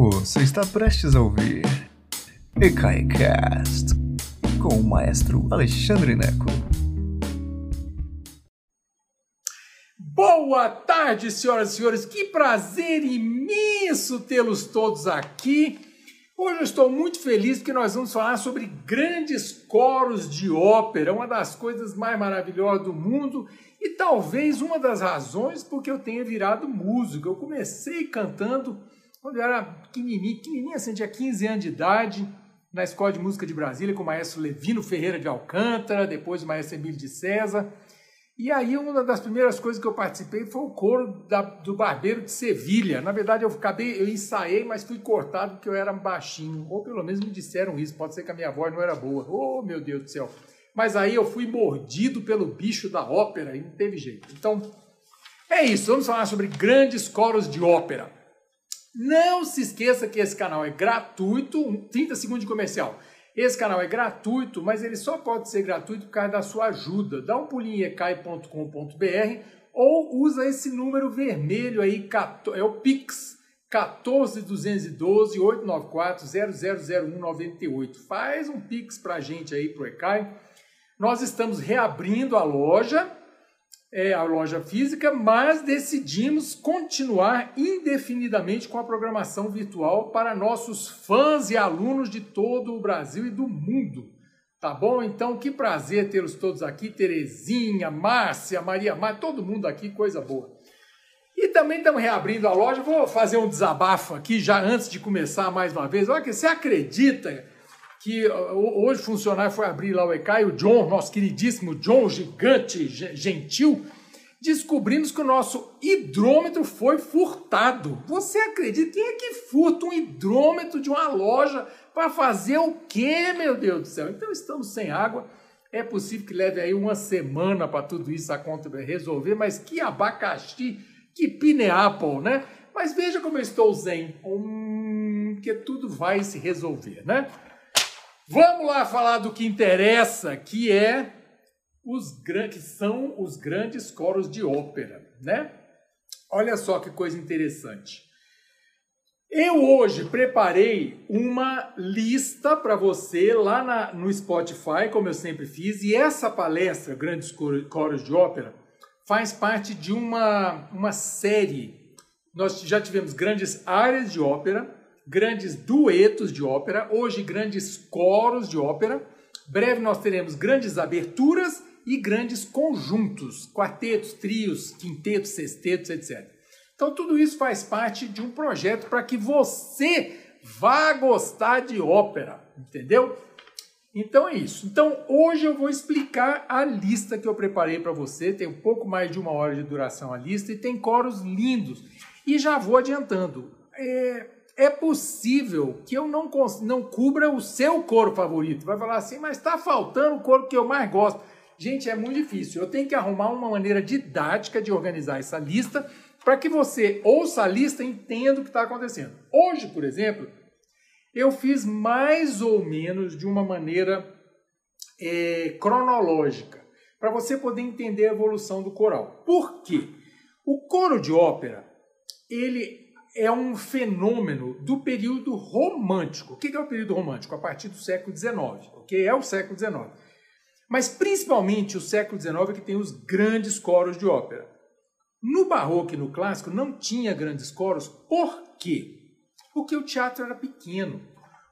Você está prestes a ouvir EKAICAST com o maestro Alexandre Neco. Boa tarde, senhoras e senhores. Que prazer imenso tê-los todos aqui. Hoje eu estou muito feliz porque nós vamos falar sobre grandes coros de ópera, uma das coisas mais maravilhosas do mundo e talvez uma das razões porque eu tenha virado músico. Eu comecei cantando quando eu era pequenininho, pequenininho assim, tinha 15 anos de idade, na Escola de Música de Brasília com o maestro Levino Ferreira de Alcântara, depois o maestro Emílio de César. E aí uma das primeiras coisas que eu participei foi o coro da, do Barbeiro de Sevilha. Na verdade eu acabei, eu ensaiei, mas fui cortado porque eu era baixinho, ou pelo menos me disseram isso, pode ser que a minha voz não era boa. Oh, meu Deus do céu. Mas aí eu fui mordido pelo bicho da ópera e não teve jeito. Então, é isso, vamos falar sobre grandes coros de ópera. Não se esqueça que esse canal é gratuito, 30 segundos de comercial. Esse canal é gratuito, mas ele só pode ser gratuito por causa da sua ajuda. Dá um pulinho em ecai.com.br ou usa esse número vermelho aí, é o Pix, 14212 894 000198. Faz um Pix pra gente aí pro Ecai. Nós estamos reabrindo a loja, é, a loja física, mas decidimos continuar indefinidamente com a programação virtual para nossos fãs e alunos de todo o Brasil e do mundo. Tá bom? Então, que prazer tê-los todos aqui, Terezinha, Márcia, Maria Mar, todo mundo aqui, coisa boa. E também estamos reabrindo a loja. Vou fazer um desabafo aqui já antes de começar mais uma vez. Olha que você acredita que hoje funcionário foi abrir lá o ECAI, o John, nosso queridíssimo John, gigante, gentil, descobrimos que o nosso hidrômetro foi furtado. Você acredita? Quem é que furta um hidrômetro de uma loja para fazer o quê, meu Deus do céu? Então estamos sem água. É possível que leve aí uma semana para tudo isso a conta resolver, mas que abacaxi, que pineapple, né? Mas veja como eu estou zen, hum, que tudo vai se resolver, né? Vamos lá falar do que interessa, que é os que são os grandes coros de ópera, né? Olha só que coisa interessante. Eu hoje preparei uma lista para você lá na, no Spotify, como eu sempre fiz, e essa palestra, Grandes Coros de Ópera, faz parte de uma, uma série. Nós já tivemos grandes áreas de ópera, grandes duetos de ópera, hoje grandes coros de ópera. Breve nós teremos grandes aberturas e grandes conjuntos, quartetos, trios, quintetos, sextetos, etc. Então tudo isso faz parte de um projeto para que você vá gostar de ópera, entendeu? Então é isso. Então hoje eu vou explicar a lista que eu preparei para você. Tem um pouco mais de uma hora de duração a lista e tem coros lindos. E já vou adiantando. É, é possível que eu não, não cubra o seu coro favorito. Vai falar assim, mas está faltando o coro que eu mais gosto. Gente, é muito difícil. Eu tenho que arrumar uma maneira didática de organizar essa lista para que você ouça a lista e entenda o que está acontecendo. Hoje, por exemplo, eu fiz mais ou menos de uma maneira é, cronológica para você poder entender a evolução do coral. Por quê? O coro de ópera ele é um fenômeno do período romântico. O que é o período romântico? A partir do século XIX, ok? É o século XIX. Mas principalmente o século XIX é que tem os grandes coros de ópera. No barroco e no clássico não tinha grandes coros, por quê? Porque o teatro era pequeno.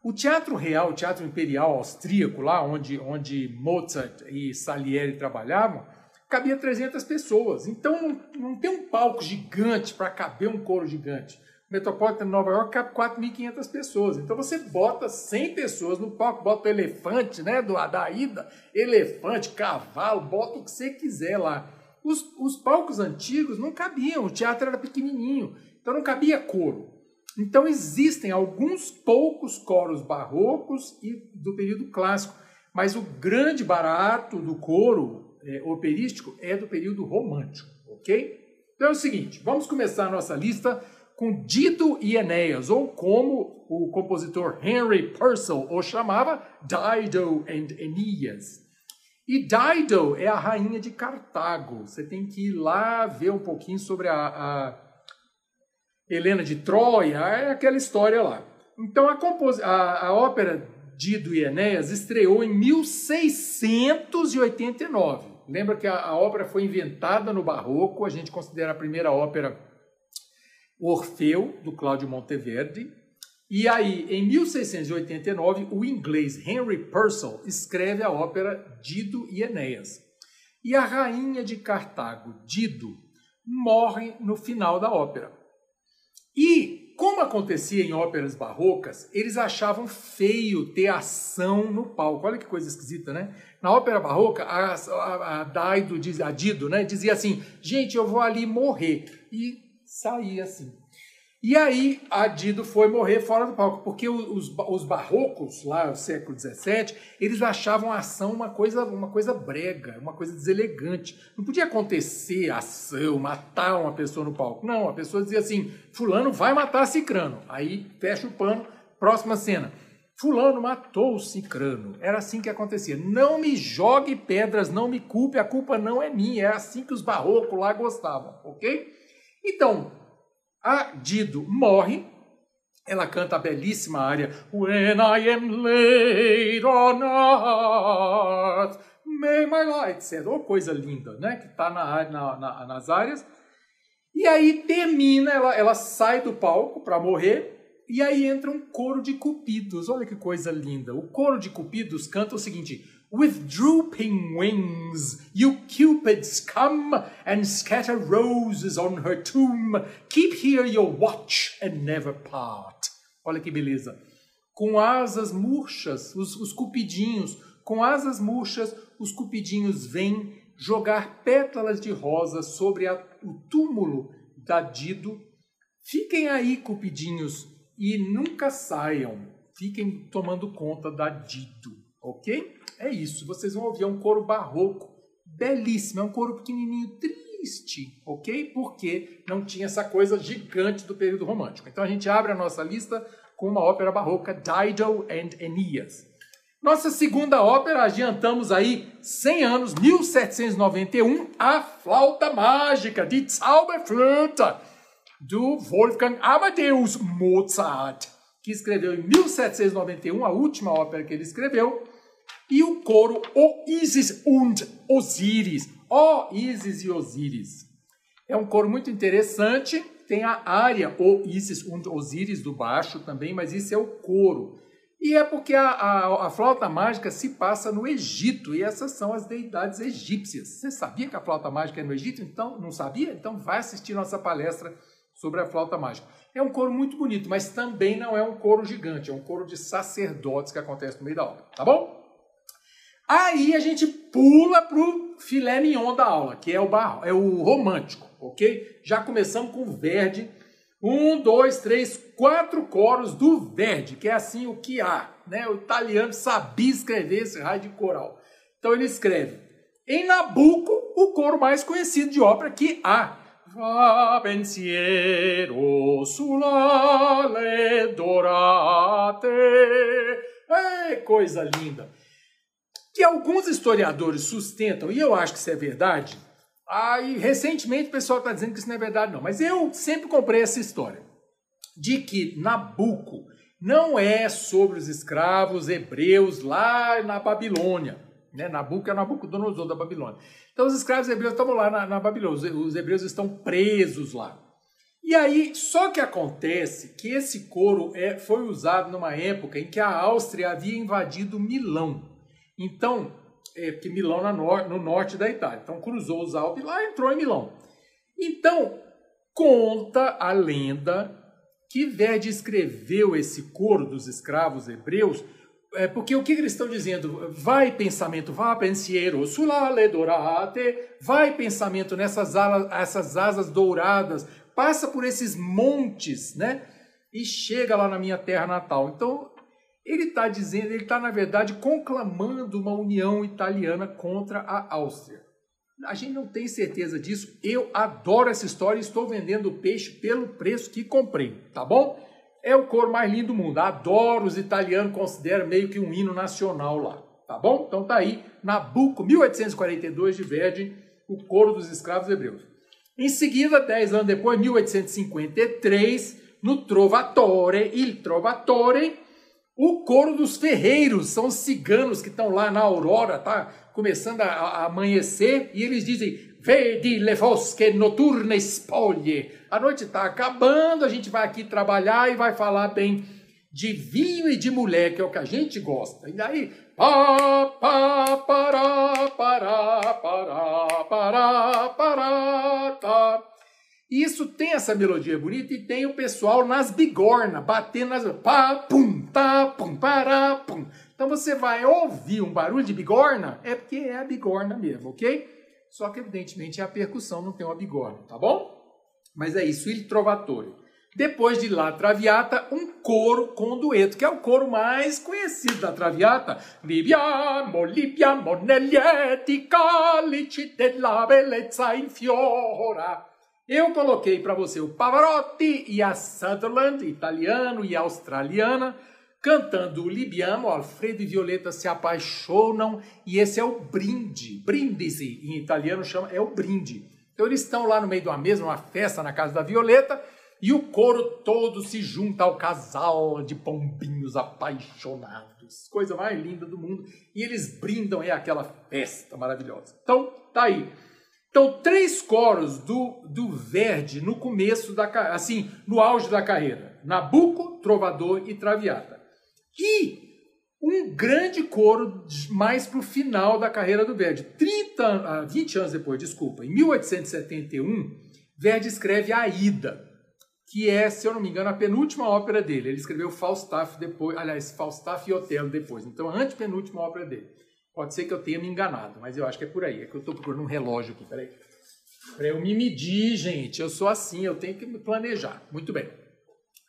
O teatro real, o teatro imperial austríaco, lá onde, onde Mozart e Salieri trabalhavam, cabia 300 pessoas. Então não, não tem um palco gigante para caber um coro gigante. Metropolitan de Nova York cabe 4.500 pessoas. Então você bota 100 pessoas no palco, bota elefante, né, do, da ida, elefante, cavalo, bota o que você quiser lá. Os, os palcos antigos não cabiam, o teatro era pequenininho, então não cabia coro. Então existem alguns poucos coros barrocos e do período clássico, mas o grande barato do coro é, operístico é do período romântico, ok? Então é o seguinte, vamos começar a nossa lista com Dido e Enéas, ou como o compositor Henry Purcell o chamava, Dido and Eneas. E Dido é a rainha de Cartago. Você tem que ir lá ver um pouquinho sobre a, a, Helena de Troia, é aquela história lá. Então a, a, a ópera Dido e Enéas estreou em 1689. Lembra que a, a ópera foi inventada no Barroco, a gente considera a primeira ópera Orfeu, do Cláudio Monteverdi. E aí, em 1689, o inglês Henry Purcell escreve a ópera Dido e Enéas. E a rainha de Cartago, Dido, morre no final da ópera. E, como acontecia em óperas barrocas, eles achavam feio ter ação no palco. Olha que coisa esquisita, né? Na ópera barroca, a, a, a Daido, a Dido, né, dizia assim: gente, eu vou ali morrer. E saía assim. E aí a Dido foi morrer fora do palco, porque os, os barrocos, lá no século XVII, eles achavam a ação uma coisa, uma coisa brega, uma coisa deselegante. Não podia acontecer ação, matar uma pessoa no palco. Não, a pessoa dizia assim, fulano vai matar cicrano. Aí fecha o pano, próxima cena. Fulano matou o cicrano. Era assim que acontecia. Não me jogue pedras, não me culpe, a culpa não é minha. É assim que os barrocos lá gostavam, ok? Então, a Dido morre, ela canta a belíssima área When I am laid on earth, may my light set. Oh, coisa linda, né? Que está na, na, na, nas áreas. E aí termina, ela, ela sai do palco para morrer, e aí entra um coro de cupidos. Olha que coisa linda. O coro de cupidos canta o seguinte: With drooping wings, you cupids come and scatter roses on her tomb. Keep here your watch and never part. Olha que beleza. Com asas murchas, os, os cupidinhos, com asas murchas, os cupidinhos vêm jogar pétalas de rosa sobre a, o túmulo da Dido. Fiquem aí, cupidinhos, e nunca saiam. Fiquem tomando conta da Dido, ok? É isso. Vocês vão ouvir é um coro barroco, belíssimo. É um coro pequenininho, triste, ok? Porque não tinha essa coisa gigante do período romântico. Então a gente abre a nossa lista com uma ópera barroca, Dido and Aeneas. Nossa segunda ópera, adiantamos aí 100 anos, 1791, A Flauta Mágica, de Zauberflöte, do Wolfgang Amadeus Mozart, que escreveu em 1791, a última ópera que ele escreveu, e o coro O Isis und Osiris. Ó Isis e Osíris. É um coro muito interessante. Tem a área O Isis und Osiris do baixo também, mas isso é o coro. E é porque a, a, a, flauta mágica se passa no Egito, e essas são as deidades egípcias. Você sabia que a flauta mágica é no Egito? Então, não sabia? Então vai assistir nossa palestra sobre a flauta mágica. É um coro muito bonito, mas também não é um coro gigante, é um coro de sacerdotes que acontece no meio da obra, tá bom? Aí a gente pula pro filé mignon da aula, que é o, bar, é o romântico, ok? Já começamos com o Verdi. Um, dois, três, quatro coros do Verdi, que é assim o que há. Né? O italiano sabia escrever esse raio de coral. Então ele escreve em Nabucco o coro mais conhecido de ópera que há. Va pensiero sulle dorate. Ei, coisa linda que alguns historiadores sustentam, e eu acho que isso é verdade, aí recentemente o pessoal está dizendo que isso não é verdade não, mas eu sempre comprei essa história, de que Nabucco não é sobre os escravos hebreus lá na Babilônia, né? Nabucco é Nabucodonosor da Babilônia. Então os escravos hebreus estavam lá na, na Babilônia, os hebreus estão presos lá. E aí, só que acontece que esse coro é, foi usado numa época em que a Áustria havia invadido Milão. Então, é, que Milão na no, no norte da Itália. Então cruzou os Alpes lá entrou em Milão. Então, conta a lenda que Verdi escreveu esse coro dos escravos hebreus, é, porque o que eles estão dizendo? Vai pensamento, vai pensiero, sulale dorate, vai pensamento nessas alas, essas asas douradas, passa por esses montes, né? E chega lá na minha terra natal. Então, ele está dizendo, ele está, na verdade, conclamando uma união italiana contra a Áustria. A gente não tem certeza disso. Eu adoro essa história e estou vendendo peixe pelo preço que comprei, tá bom? É o cor mais lindo do mundo. Adoro os italianos, considero meio que um hino nacional lá, tá bom? Então tá aí, Nabucco, 1842 de Verdi, o coro dos escravos hebreus. Em seguida, dez anos depois, 1853, no Trovatore, Il Trovatore, o coro dos ferreiros, são os ciganos que estão lá na aurora, tá começando a, a amanhecer, e eles dizem, vedi le fosche noturne spoglie. A noite está acabando, a gente vai aqui trabalhar e vai falar bem de vinho e de mulher, que é o que a gente gosta. E daí, pá, pá, pará, pará, pará, pará, pará, tá. Isso tem essa melodia bonita e tem o pessoal nas bigorna, batendo nas pá, pum, tá, pum, pará, pum. Então você vai ouvir um barulho de bigorna, é porque é a bigorna mesmo, ok? Só que evidentemente é a percussão, não tem uma bigorna, tá bom? Mas é isso, il trovatore. Depois de La Traviata, um coro com dueto, que é o coro mais conhecido da Traviata. Viviamo, libiamo negli eti calici della bellezza in fiora. Eu coloquei para você o Pavarotti e a Sutherland, italiano e australiana, cantando o Libiamo, Alfredo e Violeta se apaixonam, e esse é o brinde. Brindisi, em italiano chama, é o brinde. Então eles estão lá no meio de uma mesa, uma festa na casa da Violeta, e o coro todo se junta ao casal de pombinhos apaixonados. Coisa mais linda do mundo. E eles brindam, é aquela festa maravilhosa. Então, tá aí. Então, três coros do, do Verdi no começo da assim, no auge da carreira: Nabucco, Trovador e Traviata. E um grande coro mais para o final da carreira do Verdi. 30, 20 anos depois, desculpa, em 1871, Verdi escreve a Aida que é, se eu não me engano, a penúltima ópera dele. Ele escreveu Falstaff depois, aliás, Falstaff e Otelo depois. Então, a antepenúltima ópera dele. Pode ser que eu tenha me enganado, mas eu acho que é por aí. É que eu estou procurando um relógio aqui, peraí. Para eu me medir, gente. Eu sou assim, eu tenho que me planejar. Muito bem.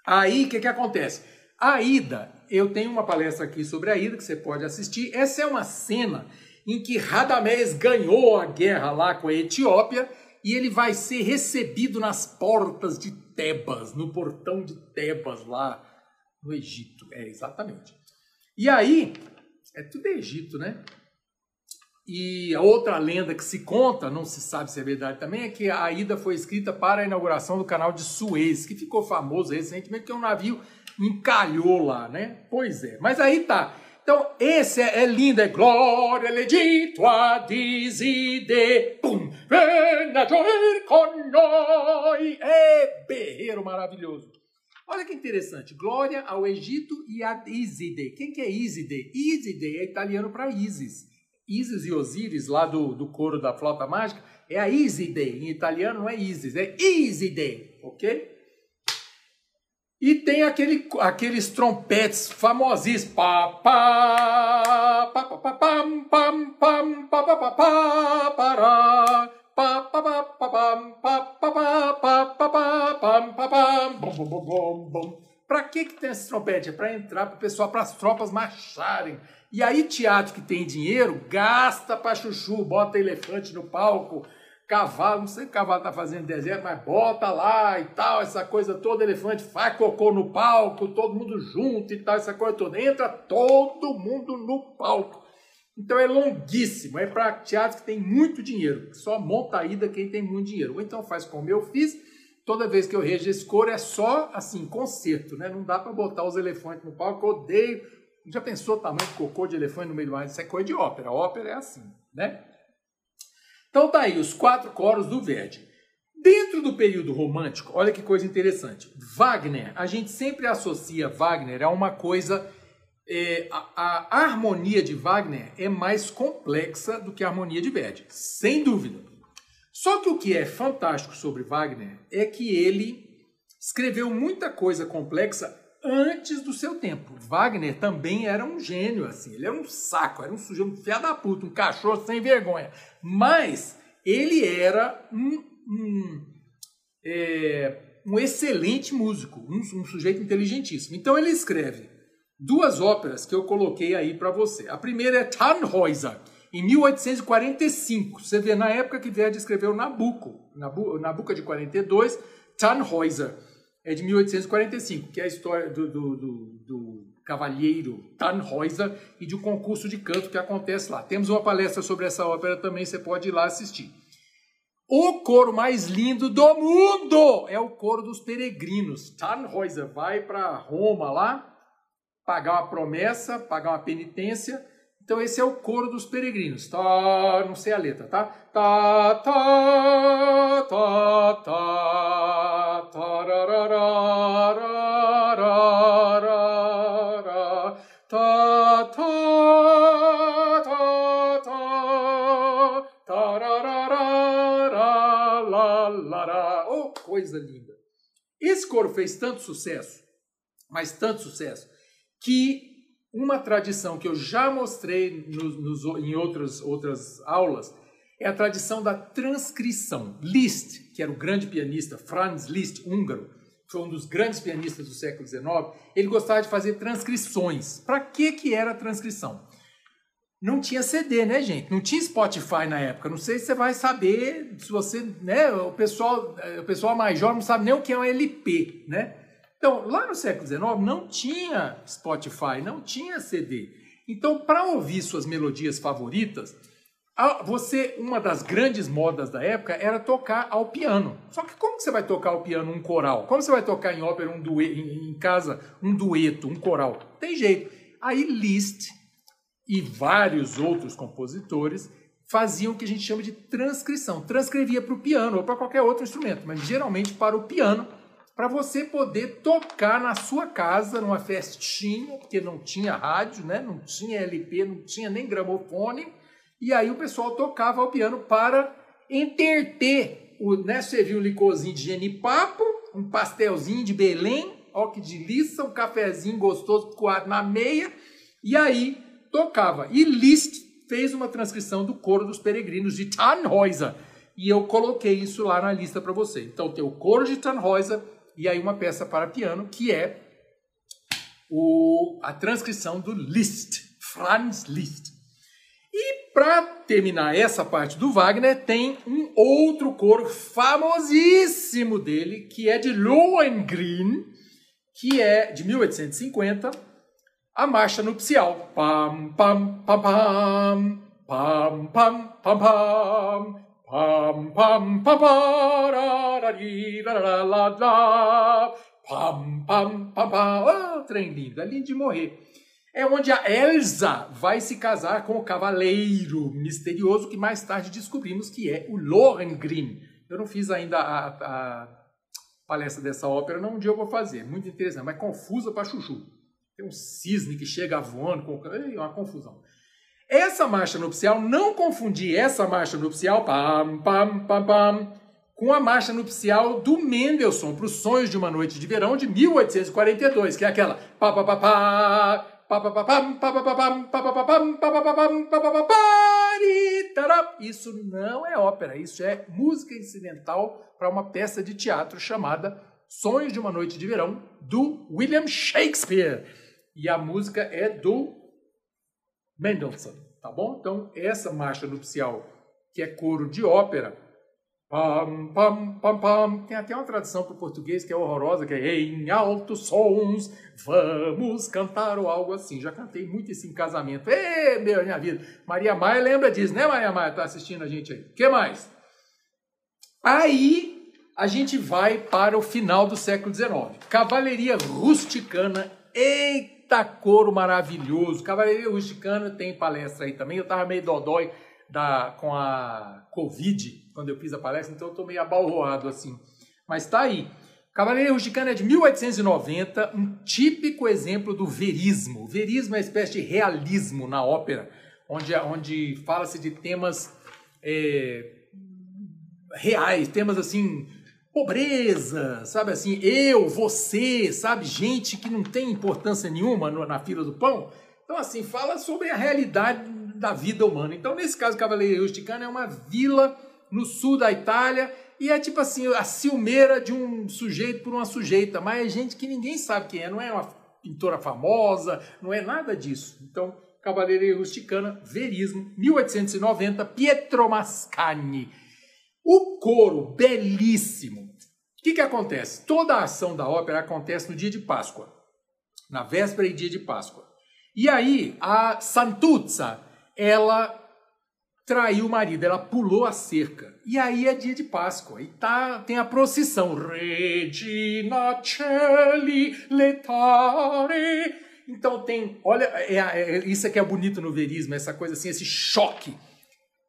Aí, o que, que acontece? A Ida, eu tenho uma palestra aqui sobre a Ida que você pode assistir. Essa é uma cena em que Radamés ganhou a guerra lá com a Etiópia e ele vai ser recebido nas portas de Tebas, no portão de Tebas lá no Egito. É, exatamente. E aí, é tudo Egito, né? E a outra lenda que se conta, não se sabe se é verdade também, é que a ida foi escrita para a inauguração do canal de Suez, que ficou famoso recentemente, que um navio encalhou lá, né? Pois é. Mas aí tá. Então, esse é, é lindo, é glória legito a diside, pum, venha joir con noi, é berreiro maravilhoso. Olha que interessante, glória ao Egito e a Iside. Quem que é Iside? Iside é italiano para Isis. Isis e Osíris, lá do, do coro da flauta mágica, é a Iside. Em italiano não é Isis, é Iside, ok? E tem aquele, aqueles trompetes famosíssimos. Pá, pá, pá, pá, pá, pam, pam, pá, pá, pá, pá. Pá, pá, pá, pá, pá, pá, pá, pá, pá, Pra que que tem esse trompete? É para entrar para pessoal, para as tropas marcharem. E aí teatro que tem dinheiro, gasta para chuchu, bota elefante no palco, cavalo, não sei o que cavalo está fazendo deserto, mas bota lá e tal, essa coisa toda, elefante faz cocô no palco, todo mundo junto e tal, essa coisa toda. Entra todo mundo no palco. Então é longuíssimo, é para teatro que tem muito dinheiro, só monta a ida quem tem muito dinheiro. Ou então faz como eu fiz, toda vez que eu rejo esse coro é só assim, concerto, né? Não dá para botar os elefantes no palco, eu odeio. Já pensou o tamanho de cocô de elefante no meio do ar? Isso é coisa de ópera, ópera é assim, né? Então tá aí os quatro coros do Verdi. Dentro do período romântico, olha que coisa interessante. Wagner, a gente sempre associa Wagner a uma coisa. É, a, a, harmonia de Wagner é mais complexa do que a harmonia de Verdi, sem dúvida. Só que o que é fantástico sobre Wagner é que ele escreveu muita coisa complexa antes do seu tempo. Wagner também era um gênio, assim, ele era um saco, era um sujeito, um fiado da puta, um cachorro sem vergonha. Mas ele era um, um, é, um excelente músico, um, um sujeito inteligentíssimo. Então ele escreve duas óperas que eu coloquei aí para você. A primeira é Tannhäuser, em 1845. Você vê na época que Verdi escreveu Nabucco, Nabu, Nabucco de 42, Tannhäuser é de 1845, que é a história do, do, do, do cavalheiro Tannhäuser e de um concurso de canto que acontece lá. Temos uma palestra sobre essa ópera também, você pode ir lá assistir. O coro mais lindo do mundo é o coro dos peregrinos. Tannhäuser vai para Roma lá, pagar uma promessa, pagar uma penitência. Então esse é o coro dos peregrinos. Tá, não sei a letra, tá? Tá, tá, tá, tá, tarararararara, tá, tá, tá, tá, tarararara, lá, lá, Oh, coisa linda. Esse coro fez tanto sucesso, mas tanto sucesso, que uma tradição que eu já mostrei nos, nos, em outras, outras aulas é a tradição da transcrição. Liszt, que era o grande pianista, Franz Liszt, húngaro, foi um dos grandes pianistas do século XIX, ele gostava de fazer transcrições. Para que, que era a transcrição? Não tinha CD, né, gente? Não tinha Spotify na época. Não sei se você vai saber, se você, né, o pessoal, o pessoal mais jovem não sabe nem o que é um LP, né? Então, lá no século XIX não tinha Spotify, não tinha CD. Então, para ouvir suas melodias favoritas, você uma das grandes modas da época era tocar ao piano. Só que como que você vai tocar ao piano um coral? Como você vai tocar em ópera um dueto, em casa um dueto, um coral? Tem jeito. Aí Liszt e vários outros compositores faziam o que a gente chama de transcrição. Transcrevia para o piano ou para qualquer outro instrumento, mas geralmente para o piano para você poder tocar na sua casa, numa festinha, porque não tinha rádio, né? não tinha LP, não tinha nem gramofone, e aí o pessoal tocava ao piano para enterter, o, né? servia um licorzinho de genipapo, um pastelzinho de Belém, ó que delícia, um cafezinho gostoso coado na meia, e aí tocava. E Liszt fez uma transcrição do coro dos peregrinos de Tannhäuser, e eu coloquei isso lá na lista para você. Então tem o coro de Tannhäuser, e aí uma peça para piano que é o, a transcrição do Liszt, Franz Liszt. E para terminar essa parte do Wagner, tem um outro coro famosíssimo dele, que é de Lohengrin, que é de 1850, a marcha nupcial. Pam, pam, pam, pam, pam, pam, pam, pam, Pam, pam, pam, pararari, la, la, la, pam, pam, pam, pam. Oh, trem lindo, é lindo de morrer. É onde a Elsa vai se casar com o cavaleiro misterioso que mais tarde descobrimos que é o Lohengrin. Eu não fiz ainda a, a palestra dessa ópera, não, um dia eu vou fazer. Muito interessante, mas confusa para chuchu. Tem um cisne que chega voando, com... é uma confusão. Essa marcha nupcial, não confundir essa marcha nupcial pam, pam, pam, pam, com a marcha nupcial do Mendelssohn para os Sonhos de uma Noite de Verão de 1842, que é aquela isso não é ópera, isso é música incidental para uma peça de teatro chamada Sonhos de uma Noite de Verão, do William Shakespeare. E a música é do Mendelssohn, tá bom? Então, essa marcha nupcial, que é coro de ópera, pam, pam, pam, pam, tem até uma tradução para o português que é horrorosa, que é em altos sons, vamos cantar ou algo assim. Já cantei muito isso em casamento. Ê, meu, minha vida. Maria Maia lembra disso, né, Maria Maia? Tá assistindo a gente aí. O que mais? Aí a gente vai para o final do século XIX. Cavalaria rusticana, eita! Eita couro maravilhoso! Cavalaria Rusticana tem palestra aí também. Eu tava meio dodói da, com a Covid quando eu fiz a palestra, então eu tô meio abalroado assim. Mas tá aí. Cavalaria Rusticana é de 1890, um típico exemplo do verismo. O verismo é uma espécie de realismo na ópera, onde, onde fala-se de temas é, reais, temas assim pobreza, sabe assim, eu, você, sabe, gente que não tem importância nenhuma na fila do pão. Então, assim, fala sobre a realidade da vida humana. Então, nesse caso, Cavaleiro Rusticano é uma vila no sul da Itália e é tipo assim, a ciumeira de um sujeito por uma sujeita, mas é gente que ninguém sabe quem é, não é uma pintora famosa, não é nada disso. Então, Cavaleiro Rusticana, Verismo, 1890, Pietro Mascagni. O coro, belíssimo, que, que acontece? Toda a ação da ópera acontece no dia de Páscoa, na véspera e dia de Páscoa. E aí, a Santuzza, ela traiu o marido, ela pulou a cerca. E aí é dia de Páscoa, e tá, tem a procissão. Regina Celli letare. Então tem, olha, é, é, isso aqui é bonito no verismo, essa coisa assim, esse choque.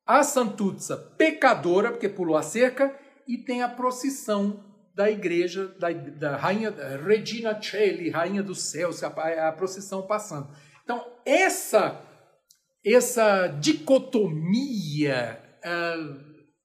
A Santuzza, pecadora, porque pulou a cerca, e tem a procissão da igreja, da, da rainha Regina Celli, rainha dos céus, a, a procissão passando. Então, essa essa dicotomia uh,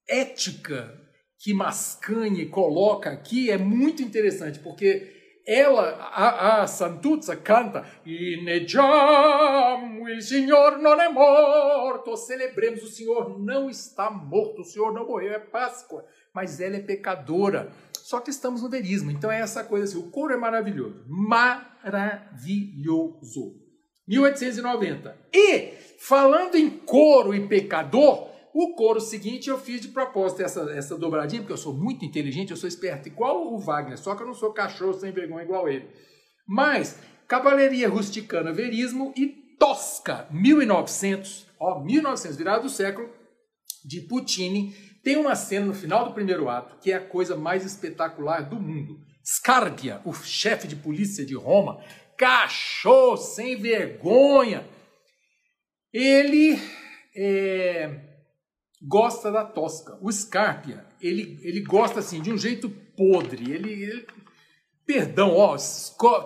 ética que Mascagni coloca aqui é muito interessante, porque ela, a, a Santuzza, canta Ineggiamo, il Signor non è morto, celebremos, o Senhor não está morto, o Senhor não morreu, é Páscoa, mas ela é pecadora. Só que estamos no verismo, então é essa coisa assim, o coro é maravilhoso, maravilhoso. 1890. E, falando em coro e pecador, o coro seguinte eu fiz de propósito essa, essa dobradinha, porque eu sou muito inteligente, eu sou esperto igual o Wagner, só que eu não sou cachorro sem vergonha igual ele. Mas, Cavalaria Rusticana Verismo e Tosca, 1900, ó, 1900, virado do século, de Puccini, tem uma cena no final do primeiro ato que é a coisa mais espetacular do mundo. Scarpia, o chefe de polícia de Roma, cachorro sem vergonha. Ele é, gosta da Tosca. O Scarpia, ele, ele gosta assim de um jeito podre. Ele, ele perdão, ó,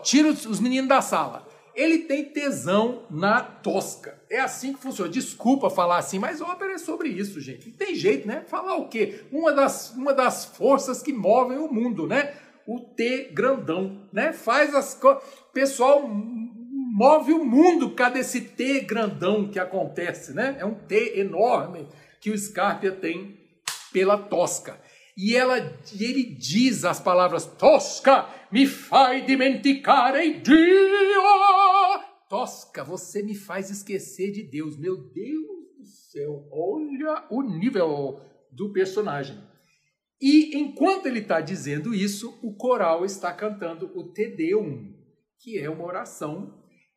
tira os meninos da sala. Ele tem tesão na Tosca. É assim que funciona. Desculpa falar assim, mas ópera é sobre isso, gente. Tem jeito, né? Falar o quê? Uma das, uma das forças que movem o mundo, né? o T grandão, né? Faz as coisas. Pessoal move o mundo por causa desse T grandão que acontece, né? É um T enorme que o Scarpia tem pela Tosca. E ela, e ele diz as palavras Tosca, me faz dimenticare Dio. Tosca, você me faz esquecer de Deus. Meu Deus do céu, olha o nível do personagem. E enquanto ele está dizendo isso, o coral está cantando o Te Deum, que é uma oração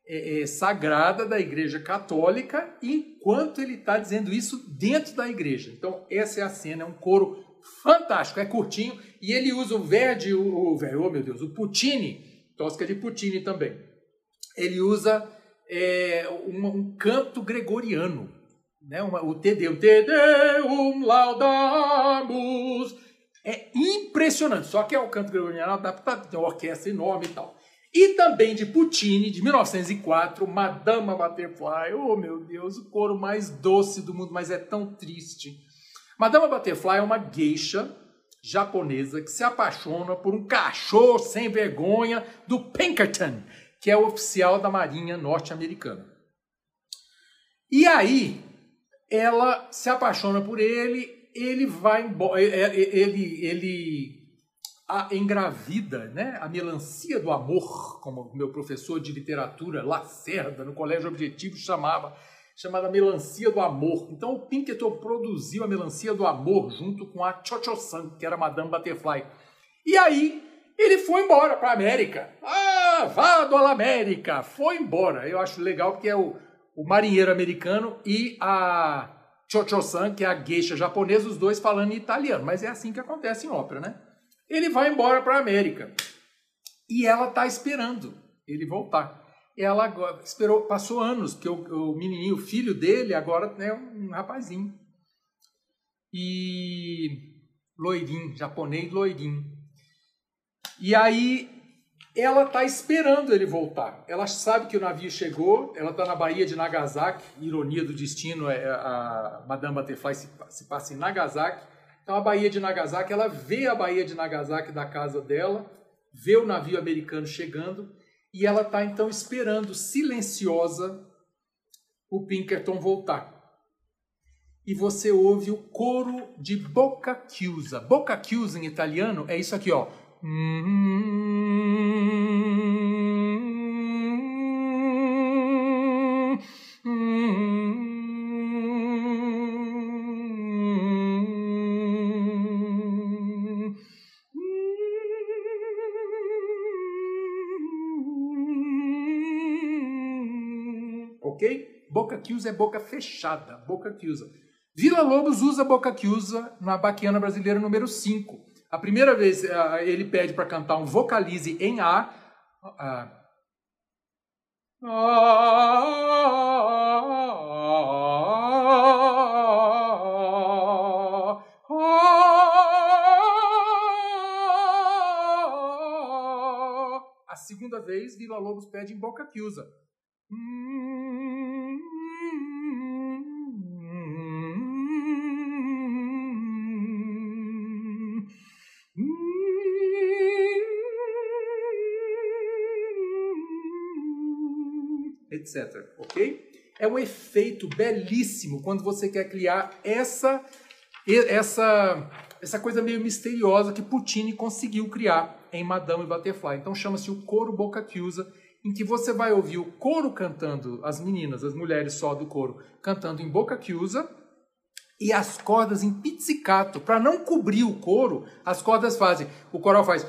é, é, sagrada da Igreja Católica, enquanto ele está dizendo isso dentro da igreja. Então, essa é a cena, é um coro fantástico, é curtinho, e ele usa o Verdi, o, o oh meu Deus, o Puccini, Tosca de Puccini também. Ele usa é, um, um canto gregoriano, né? Uma, o Te Deum, Te Deum laudamus, é impressionante. Só que é o canto gregoriano adaptado, tem uma orquestra enorme e tal. E também de Puccini, de 1904, Madama Butterfly. Oh, meu Deus, o coro mais doce do mundo, mas é tão triste. Madama Butterfly é uma geisha japonesa que se apaixona por um cachorro sem vergonha do Pinkerton, que é oficial da Marinha norte-americana. E aí, ela se apaixona por ele ele vai embora, ele, ele engravida, né? A melancia do amor, como meu professor de literatura Lacerda no Colégio Objetivo chamava, chamada melancia do amor. Então o Pinkerton produziu a melancia do amor junto com a Cho-Cho-san, que era Madame Butterfly. E aí ele foi embora para a América. Ah, vá do América! Foi embora. Eu acho legal porque é o, o marinheiro americano e a Cho-Cho-san, que é a geisha japonesa, os dois falando italiano. Mas é assim que acontece em ópera, né? Ele vai embora para a América. E ela está esperando ele voltar. Ela agora, esperou, passou anos, que o, o menininho, o filho dele, agora é um rapazinho. E loirinho, japonês loirinho. E aí ela está esperando ele voltar. Ela sabe que o navio chegou, ela está na Baía de Nagasaki, ironia do destino, é, a Madame Butterfly se, se passa em Nagasaki. Então a Baía de Nagasaki, ela vê a Baía de Nagasaki da casa dela, vê o navio americano chegando e ela está então esperando silenciosa o Pinkerton voltar. E você ouve o coro de Boca Chiusa. Boca Chiusa em italiano é isso aqui, ó. Ok? Boca que usa é boca fechada, boca que usa. Vila Lobos usa Boca que usa na Baquiana Brasileira número 5. A primeira vez uh, ele pede para cantar um vocalize em A. Uh, a segunda vez, Vila Lobos pede em Boca que usa. Etc. Ok? É um efeito belíssimo quando você quer criar essa essa essa coisa meio misteriosa que Puccini conseguiu criar em Madame Butterfly. Então chama-se o coro Boca Chiusa, em que você vai ouvir o coro cantando, as meninas, as mulheres só do coro, cantando em Boca Chiusa, e as cordas em pizzicato. Para não cobrir o coro, as cordas fazem. O coral faz.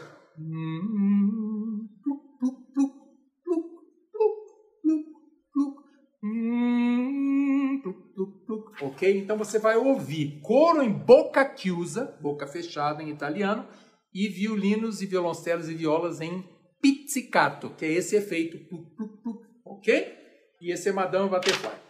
Então você vai ouvir coro em boca chiusa, boca fechada em italiano, e violinos e violoncelos e violas em pizzicato, que é esse efeito. Ok? E esse é Madame Butterfly.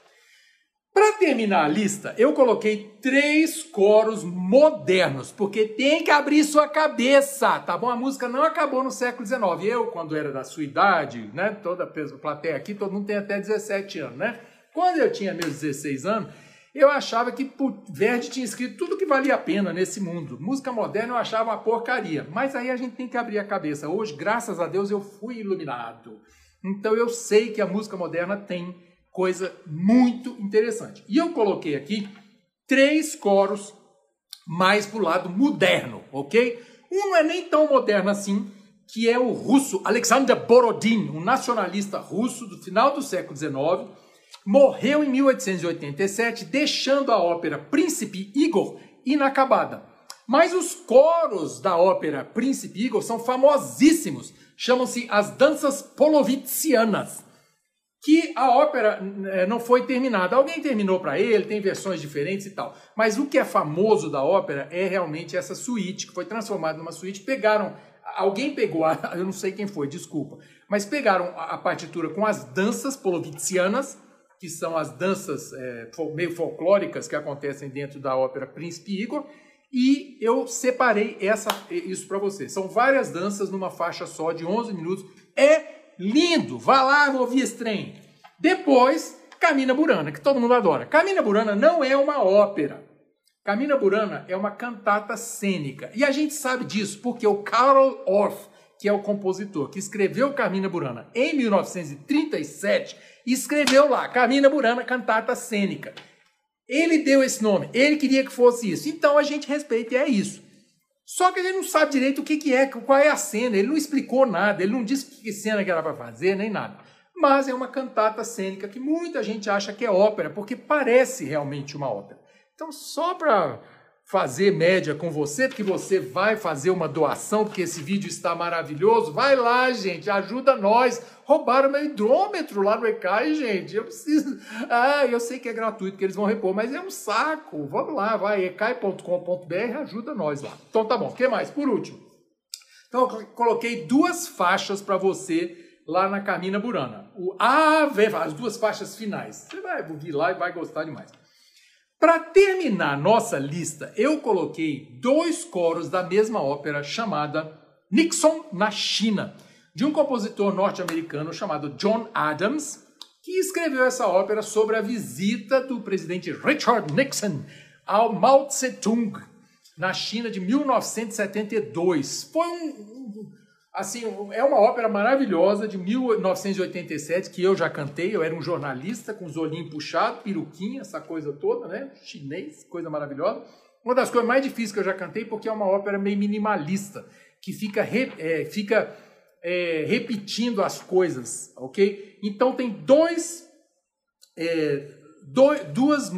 Para terminar a lista, eu coloquei três coros modernos, porque tem que abrir sua cabeça, tá bom? A música não acabou no século XIX. Eu, quando era da sua idade, né? Toda a plateia aqui, todo mundo tem até 17 anos, né? Quando eu tinha meus 16 anos, eu achava que Verdi tinha escrito tudo que valia a pena nesse mundo. Música moderna eu achava uma porcaria. Mas aí a gente tem que abrir a cabeça. Hoje, graças a Deus, eu fui iluminado. Então eu sei que a música moderna tem coisa muito interessante. E eu coloquei aqui três coros mais para o lado moderno, ok? Um não é nem tão moderno assim, que é o russo Alexander Borodin, um nacionalista russo do final do século XIX, morreu em 1887, deixando a ópera Príncipe Igor inacabada. Mas os coros da ópera Príncipe Igor são famosíssimos, chamam-se as danças polovitsianas que a ópera é, não foi terminada. Alguém terminou para ele, tem versões diferentes e tal. Mas o que é famoso da ópera é realmente essa suíte, que foi transformada numa suíte. Pegaram, alguém pegou, eu não sei quem foi, desculpa, mas pegaram a partitura com as danças polovitsianas, que são as danças é, meio folclóricas que acontecem dentro da ópera Príncipe Igor, e eu separei essa, isso para você. São várias danças numa faixa só de 11 minutos. É Lindo! Vá lá ouvir esse trem. Depois, Camina Burana, que todo mundo adora. Camina Burana não é uma ópera. Camina Burana é uma cantata cênica. E a gente sabe disso porque o Karl Orff, que é o compositor que escreveu Carmina Burana em 1937, escreveu lá Carmina Burana cantata cênica. Ele deu esse nome, ele queria que fosse isso. Então a gente respeita e é isso. Só que ele não sabe direito o que, que é, qual é a cena, ele não explicou nada, ele não disse que cena que era para fazer, nem nada. Mas é uma cantata cênica que muita gente acha que é ópera, porque parece realmente uma ópera. Então, só para fazer média com você, porque você vai fazer uma doação, porque esse vídeo está maravilhoso. Vai lá, gente, ajuda nós. Roubaram meu hidrômetro lá no ECAI, gente. Eu preciso. Ah, eu sei que é gratuito, que eles vão repor, mas é um saco. Vamos lá, vai, ecai.com.br, ajuda nós lá. Então tá bom, o que mais? Por último. Então, eu coloquei duas faixas para você lá na Carmina Burana. O Ave, as duas faixas finais. Você vai ouvir lá e vai gostar demais. Para terminar nossa lista, eu coloquei dois coros da mesma ópera chamada Nixon na China, de um compositor norte-americano chamado John Adams, que escreveu essa ópera sobre a visita do presidente Richard Nixon ao Mao Tse-tung na China de 1972. Foi um, Assim, é uma ópera maravilhosa de 1987 que eu já cantei. Eu era um jornalista com os olhinhos puxados, peruquinha, essa coisa toda, né? Chinês, coisa maravilhosa. Uma das coisas mais difíceis que eu já cantei porque é uma ópera meio minimalista que fica, re, é, fica é, repetindo as coisas, ok? Então tem dois, é, dois, duas,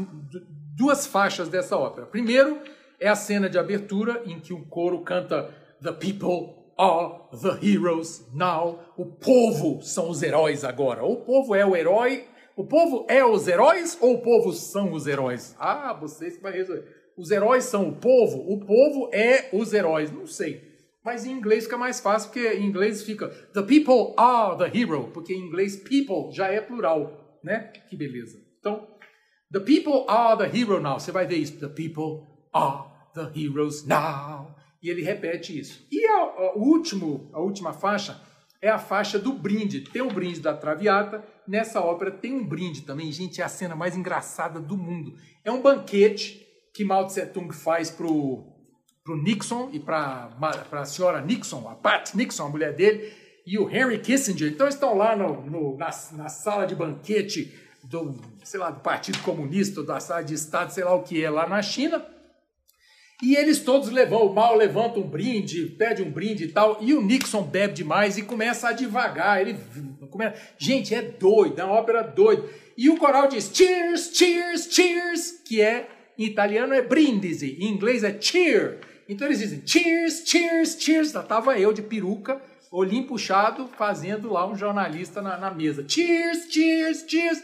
duas faixas dessa ópera. Primeiro é a cena de abertura em que o coro canta The People are the heroes now. O povo são os heróis agora. O povo é o herói O povo é os heróis ou o povo são os heróis? Ah, vocês que vai resolver. Os heróis são o povo, o povo é os heróis. Não sei. Mas em inglês fica mais fácil, porque em inglês fica The people are the hero, porque em inglês people já é plural, né? Que beleza. Então, The people are the hero now. Você vai ver isso. The people are the heroes now. E ele repete isso. E a, a, último, a última faixa é a faixa do brinde. Tem o brinde da Traviata. Nessa ópera tem um brinde também. Gente, é a cena mais engraçada do mundo. É um banquete que Mao Tse Tung faz pro, pro Nixon e para a senhora Nixon, a Pat Nixon, a mulher dele, e o Henry Kissinger. Então estão lá no, no na, na sala de banquete do, sei lá, do Partido Comunista, da sala de Estado, sei lá o que é, lá na China. E eles todos levam, o mal levanta um brinde, pede um brinde e tal, e o Nixon bebe demais e começa a devagar. Ele começa, gente, é doido, é uma ópera doida. E o coral diz cheers, cheers, cheers, que é em italiano é brindisi, em inglês é cheer. Então eles dizem cheers, cheers, cheers. Lá tava eu de peruca, olhinho puxado, fazendo lá um jornalista na, na mesa. Cheers, cheers, cheers.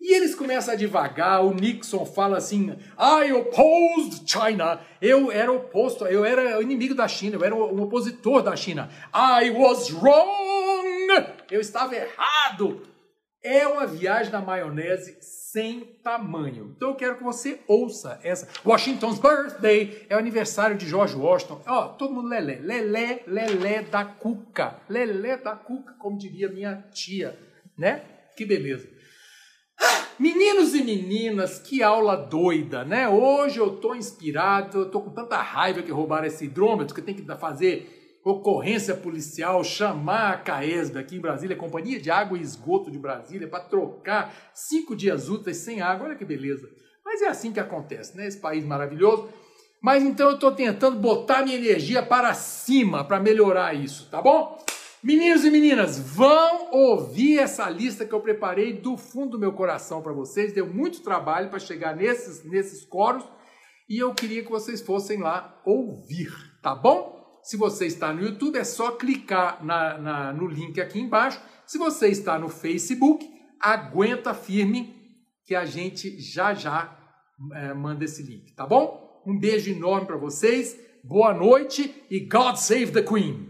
E eles começam a devagar, o Nixon fala assim, I opposed China, eu era oposto, eu era o inimigo da China, eu era o opositor da China. I was wrong, eu estava errado. É uma viagem na maionese sem tamanho. Então eu quero que você ouça essa. Washington's Birthday é o aniversário de George Washington. Ó, oh, todo mundo lelé, lelé, lelé da cuca, lelé da cuca, como diria minha tia, né? Que beleza. Meninos e meninas, que aula doida, né? Hoje eu tô inspirado, eu tô com tanta raiva que roubaram esse hidrômetro que tem que fazer ocorrência policial, chamar a CAESB aqui em Brasília, Companhia de Água e Esgoto de Brasília, para trocar cinco dias úteis sem água. Olha que beleza. Mas é assim que acontece, né? Esse país maravilhoso. Mas então eu estou tentando botar minha energia para cima para melhorar isso, tá bom? Meninos e meninas, vão ouvir essa lista que eu preparei do fundo do meu coração para vocês. Deu muito trabalho para chegar nesses, nesses coros e eu queria que vocês fossem lá ouvir, tá bom? Se você está no YouTube, é só clicar na, na, no link aqui embaixo. Se você está no Facebook, aguenta firme que a gente já já é, manda esse link, tá bom? Um beijo enorme para vocês, boa noite e God Save the Queen!